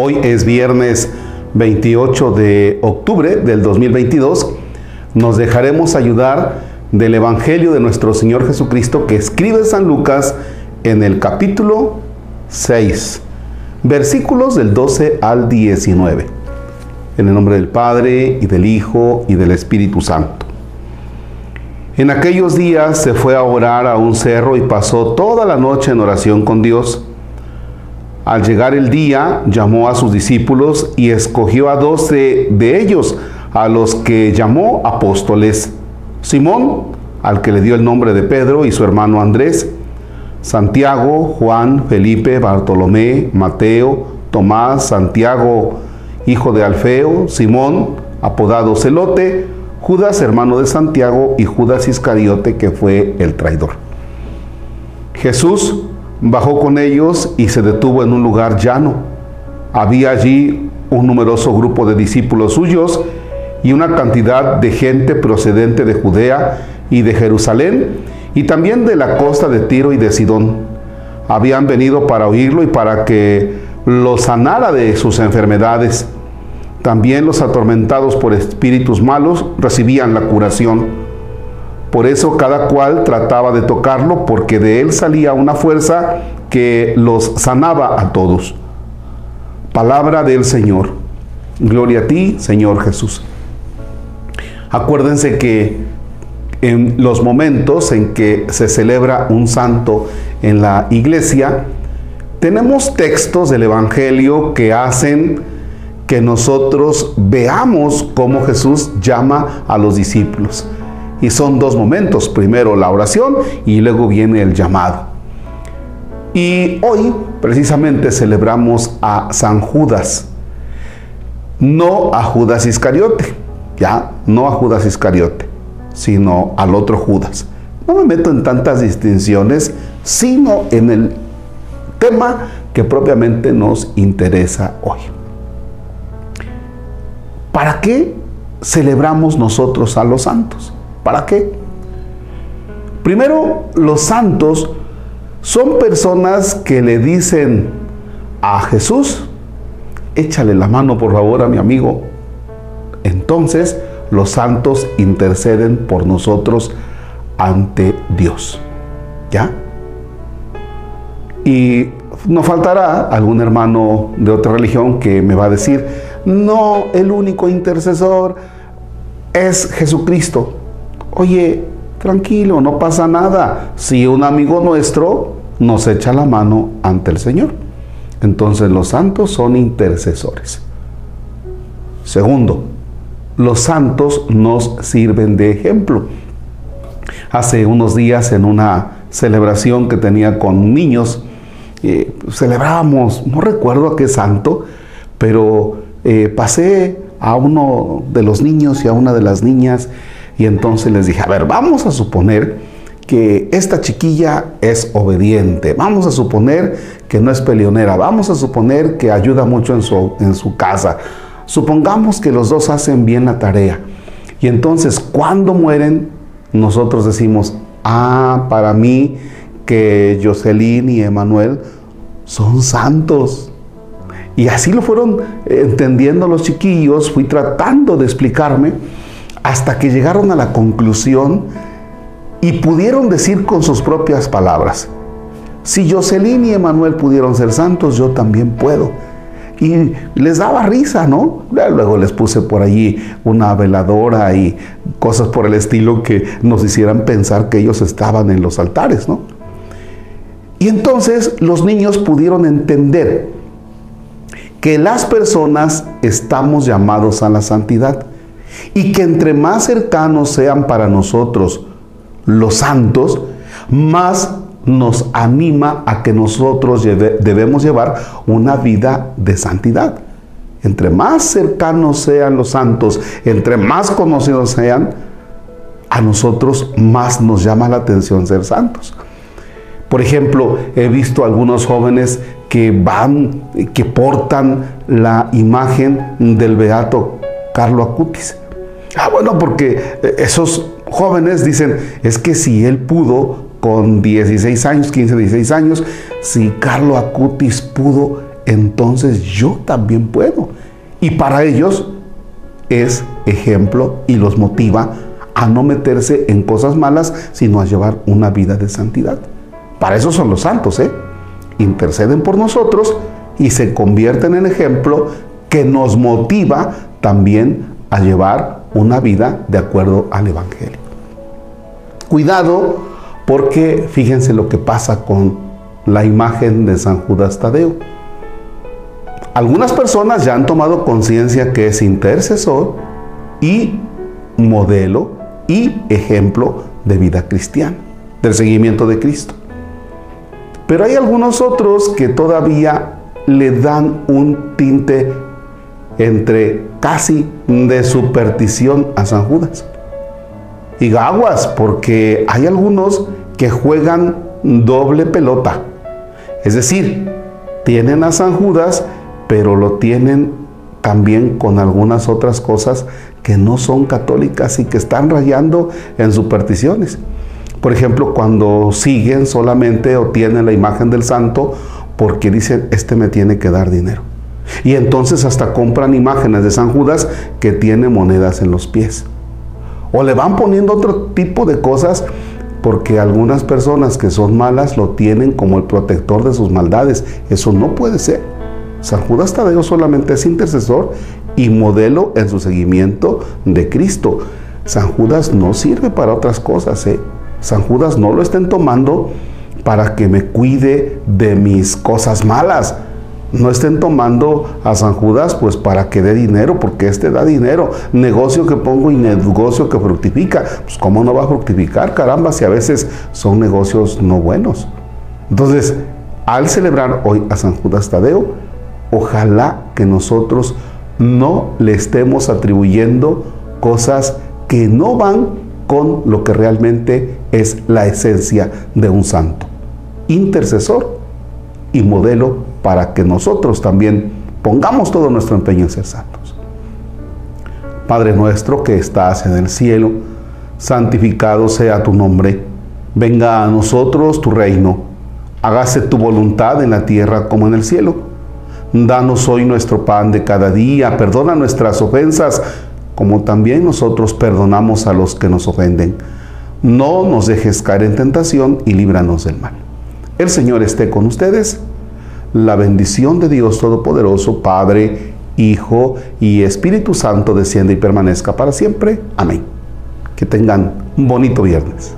Hoy es viernes 28 de octubre del 2022. Nos dejaremos ayudar del Evangelio de nuestro Señor Jesucristo que escribe San Lucas en el capítulo 6, versículos del 12 al 19. En el nombre del Padre y del Hijo y del Espíritu Santo. En aquellos días se fue a orar a un cerro y pasó toda la noche en oración con Dios. Al llegar el día, llamó a sus discípulos y escogió a doce de ellos, a los que llamó apóstoles. Simón, al que le dio el nombre de Pedro, y su hermano Andrés, Santiago, Juan, Felipe, Bartolomé, Mateo, Tomás, Santiago, hijo de Alfeo, Simón, apodado Celote, Judas, hermano de Santiago, y Judas Iscariote, que fue el traidor. Jesús bajó con ellos y se detuvo en un lugar llano. Había allí un numeroso grupo de discípulos suyos y una cantidad de gente procedente de Judea y de Jerusalén y también de la costa de Tiro y de Sidón. Habían venido para oírlo y para que lo sanara de sus enfermedades. También los atormentados por espíritus malos recibían la curación. Por eso cada cual trataba de tocarlo porque de él salía una fuerza que los sanaba a todos. Palabra del Señor. Gloria a ti, Señor Jesús. Acuérdense que en los momentos en que se celebra un santo en la iglesia, tenemos textos del Evangelio que hacen que nosotros veamos cómo Jesús llama a los discípulos. Y son dos momentos, primero la oración y luego viene el llamado. Y hoy precisamente celebramos a San Judas, no a Judas Iscariote, ya, no a Judas Iscariote, sino al otro Judas. No me meto en tantas distinciones, sino en el tema que propiamente nos interesa hoy. ¿Para qué celebramos nosotros a los santos? ¿Para qué? Primero, los santos son personas que le dicen a Jesús, échale la mano por favor a mi amigo. Entonces los santos interceden por nosotros ante Dios. ¿Ya? Y no faltará algún hermano de otra religión que me va a decir, no, el único intercesor es Jesucristo. Oye, tranquilo, no pasa nada. Si un amigo nuestro nos echa la mano ante el Señor. Entonces los santos son intercesores. Segundo, los santos nos sirven de ejemplo. Hace unos días en una celebración que tenía con niños, eh, celebrábamos, no recuerdo a qué santo, pero eh, pasé a uno de los niños y a una de las niñas y entonces les dije, a ver, vamos a suponer que esta chiquilla es obediente, vamos a suponer que no es peleonera, vamos a suponer que ayuda mucho en su, en su casa, supongamos que los dos hacen bien la tarea. Y entonces cuando mueren, nosotros decimos, ah, para mí que Jocelyn y Emanuel son santos. Y así lo fueron entendiendo los chiquillos, fui tratando de explicarme hasta que llegaron a la conclusión y pudieron decir con sus propias palabras, si Jocelyn y Emanuel pudieron ser santos, yo también puedo. Y les daba risa, ¿no? Luego les puse por allí una veladora y cosas por el estilo que nos hicieran pensar que ellos estaban en los altares, ¿no? Y entonces los niños pudieron entender que las personas estamos llamados a la santidad y que entre más cercanos sean para nosotros los santos, más nos anima a que nosotros debemos llevar una vida de santidad. Entre más cercanos sean los santos, entre más conocidos sean, a nosotros más nos llama la atención ser santos. Por ejemplo, he visto algunos jóvenes que van, que portan la imagen del beato Carlo Acutis. Ah, bueno, porque eh, esos jóvenes dicen, es que si él pudo con 16 años, 15, 16 años, si Carlo Acutis pudo, entonces yo también puedo. Y para ellos es ejemplo y los motiva a no meterse en cosas malas, sino a llevar una vida de santidad. Para eso son los santos, ¿eh? Interceden por nosotros y se convierten en ejemplo que nos motiva también a llevar una vida de acuerdo al Evangelio. Cuidado porque fíjense lo que pasa con la imagen de San Judas Tadeo. Algunas personas ya han tomado conciencia que es intercesor y modelo y ejemplo de vida cristiana, del seguimiento de Cristo. Pero hay algunos otros que todavía le dan un tinte entre casi de superstición a San Judas. Y aguas, porque hay algunos que juegan doble pelota. Es decir, tienen a San Judas, pero lo tienen también con algunas otras cosas que no son católicas y que están rayando en supersticiones. Por ejemplo, cuando siguen solamente o tienen la imagen del santo porque dicen, este me tiene que dar dinero. Y entonces hasta compran imágenes de San Judas que tiene monedas en los pies. O le van poniendo otro tipo de cosas porque algunas personas que son malas lo tienen como el protector de sus maldades. Eso no puede ser. San Judas Tadeo solamente es intercesor y modelo en su seguimiento de Cristo. San Judas no sirve para otras cosas. ¿eh? San Judas no lo estén tomando para que me cuide de mis cosas malas. No estén tomando a San Judas pues para que dé dinero, porque este da dinero. Negocio que pongo y negocio que fructifica. Pues cómo no va a fructificar, caramba, si a veces son negocios no buenos. Entonces, al celebrar hoy a San Judas Tadeo, ojalá que nosotros no le estemos atribuyendo cosas que no van con lo que realmente es la esencia de un santo. Intercesor y modelo para que nosotros también pongamos todo nuestro empeño en ser santos. Padre nuestro que estás en el cielo, santificado sea tu nombre, venga a nosotros tu reino, hágase tu voluntad en la tierra como en el cielo. Danos hoy nuestro pan de cada día, perdona nuestras ofensas, como también nosotros perdonamos a los que nos ofenden. No nos dejes caer en tentación y líbranos del mal. El Señor esté con ustedes la bendición de Dios Todopoderoso, Padre, Hijo y Espíritu Santo desciende y permanezca para siempre. Amén. Que tengan un bonito viernes.